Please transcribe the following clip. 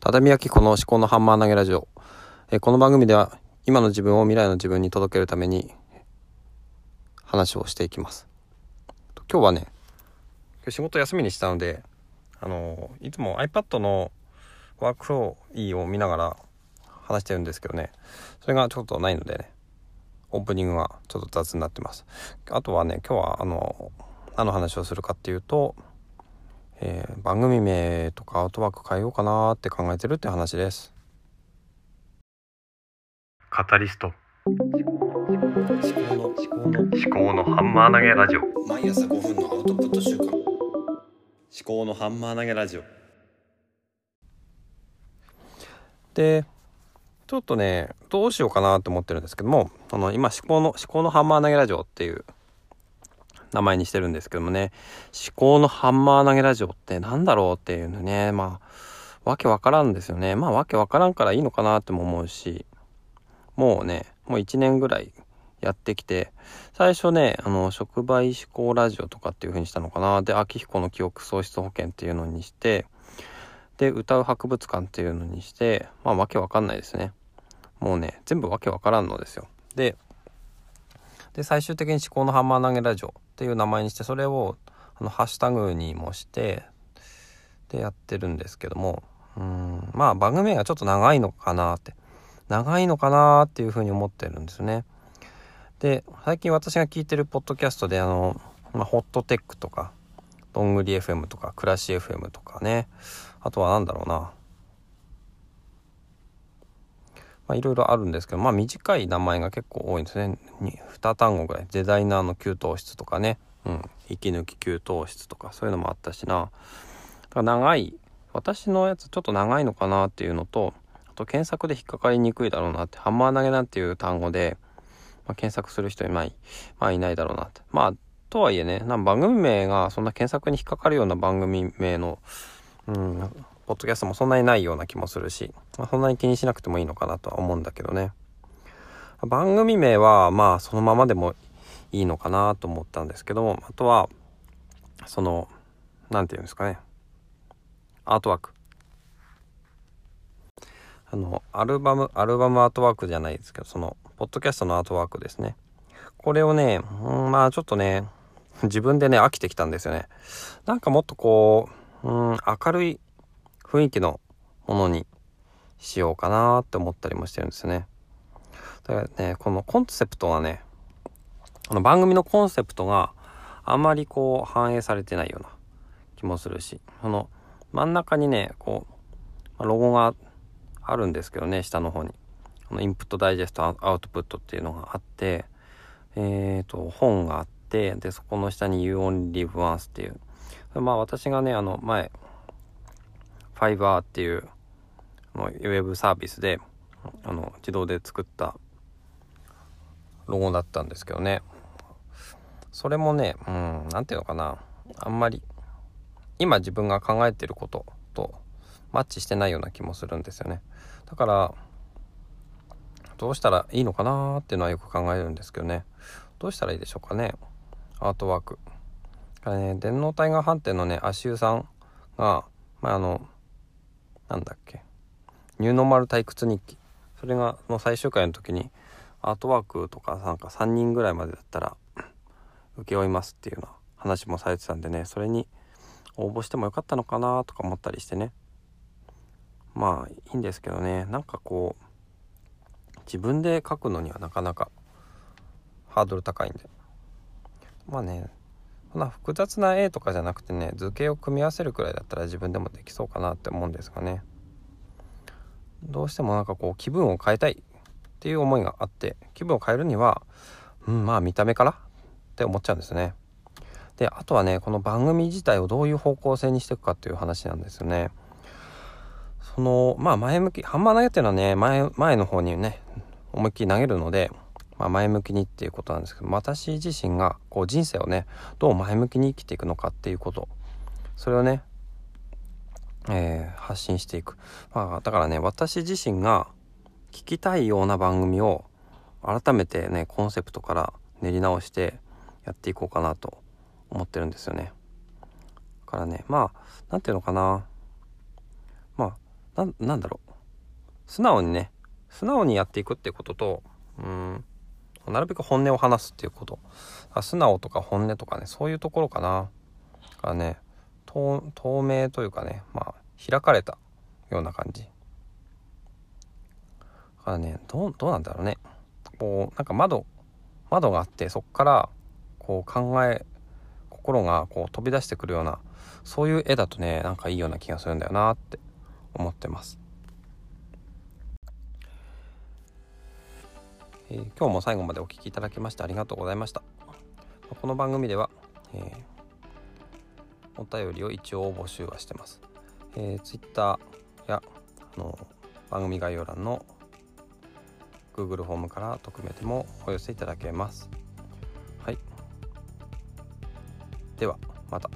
畳焼き子の思考のハンマー投げラジオ。えこの番組では今の自分を未来の自分に届けるために話をしていきます。今日はね、今日仕事休みにしたので、あのいつも iPad のワークフロー E を見ながら話してるんですけどね、それがちょっとないのでね、オープニングがちょっと雑になってます。あとはね、今日はあの、何の話をするかっていうと、えー、番組名とかアウトワーク変えようかなって考えてるって話です。カタリスト。思考の思考の思考のハンマー投げラジオ。毎朝5分のアウトプット週間思考のハンマー投げラジオ。でちょっとねどうしようかなと思ってるんですけどもあの今思考の思考のハンマー投げラジオっていう名前にしてるんですけどもね、思考のハンマー投げラジオってなんだろうっていうのね、まあ、わけわからんですよね。まあ、わけわからんからいいのかなっても思うし、もうね、もう1年ぐらいやってきて、最初ね、あの、触媒思考ラジオとかっていう風にしたのかな。で、秋彦の記憶喪失保険っていうのにして、で、歌う博物館っていうのにして、まあ、わけわかんないですね。もうね、全部わけわからんのですよ。で、で、最終的に思考のハンマー投げラジオっていう名前にしてそれをあのハッシュタグにもしてでやってるんですけども。うんまあ番組名がちょっと長いのかなって。長いのかなっていうふうに思ってるんですね。で最近私が聞いてるポッドキャストであの、まあ、ホットテックとかどんぐり FM とか暮らし FM とかね。あとは何だろうな。まあ、いろいろあるんですけど、まあ、短い名前が結構多いんですね。2単語ぐらい。デザイナーの給湯室とかね。うん。息抜き給湯室とか、そういうのもあったしな。だから長い。私のやつちょっと長いのかなっていうのと、あと検索で引っかかりにくいだろうなって、ハンマー投げなんていう単語で、まあ、検索する人いない、まあいないだろうなって。まあ、とはいえね、なん番組名がそんな検索に引っかかるような番組名の、うん、ポッドキャストもそんなにないような気もするし、まあ、そんなに気にしなくてもいいのかなとは思うんだけどね。番組名はまあそのままでもいいのかなと思ったんですけども、あとは、その、何て言うんですかね。アートワーク。あの、アルバム、アルバムアートワークじゃないですけど、その、ポッドキャストのアートワークですね。これをね、うん、まあちょっとね、自分でね、飽きてきたんですよね。なんかもっとこう、うん、明るい雰囲気のものにしようかなって思ったりもしてるんですね。だからね、このコンセプトがね、この番組のコンセプトがあまりこう反映されてないような気もするし、その真ん中にね、こう、ロゴがあるんですけどね、下の方に。このインプットダイジェストアウトプットっていうのがあって、えっ、ー、と、本があって、で、そこの下に You Only Live Once っていう。まあ私がね、あの前、ファイバーっていうウェブサービスであの自動で作ったロゴだったんですけどね。それもねうん何ていうのかな。あんまり今自分が考えてることとマッチしてないような気もするんですよね。だからどうしたらいいのかなっていうのはよく考えるんですけどね。どうしたらいいでしょうかね。アートワーク。からね電脳体が反転のね足湯さんが、まあ、あのなんだっけ？ニューノーマル退屈日記。それがの最終回の時にアートワークとかなんか3人ぐらいまでだったら請け負いますっていうような話もされてたんでねそれに応募してもよかったのかなとか思ったりしてね。まあいいんですけどね。なんかこう自分で書くのにはなかなかハードル高いんで。まあねそんな複雑な絵とかじゃなくてね図形を組み合わせるくらいだったら自分でもできそうかなって思うんですがね。どうしてもなんかこう気分を変えたいっていう思いがあって気分を変えるにはうんまあ見た目からって思っちゃうんですね。であとはねこの番組自体をどういう方向性にしていくかっていう話なんですよね。そのまあ前向きハンマー投げっていうのはね前前の方にね思いっきり投げるのでまあ、前向きにっていうことなんですけど私自身がこう人生をねどう前向きに生きていくのかっていうことそれをね、えー、発信していく、まあ、だからね私自身が聞きたいような番組を改めてねコンセプトから練り直してやっていこうかなと思ってるんですよね。だからねまあ何ていうのかな。まあななんだろう。素直にね素直にやっていくってこととうんなるべく本音を話すっていうこと。素直とか本音とかねそういうところかな。がね透明というかねまあ開かれたような感じ。だからねどうどうなんだろうね。こうなんか窓窓があってそこからこう考え心がこう飛び出してくるようなそういう絵だとねなんかいいような気がするんだよなって思ってます。えー、今日も最後までお聴きいただきましてありがとうございました。この番組では、えー、お便りを一応募集はしてます。えー、Twitter やあの番組概要欄の Google フォームから匿名でもお寄せいただけます。はい。では、また。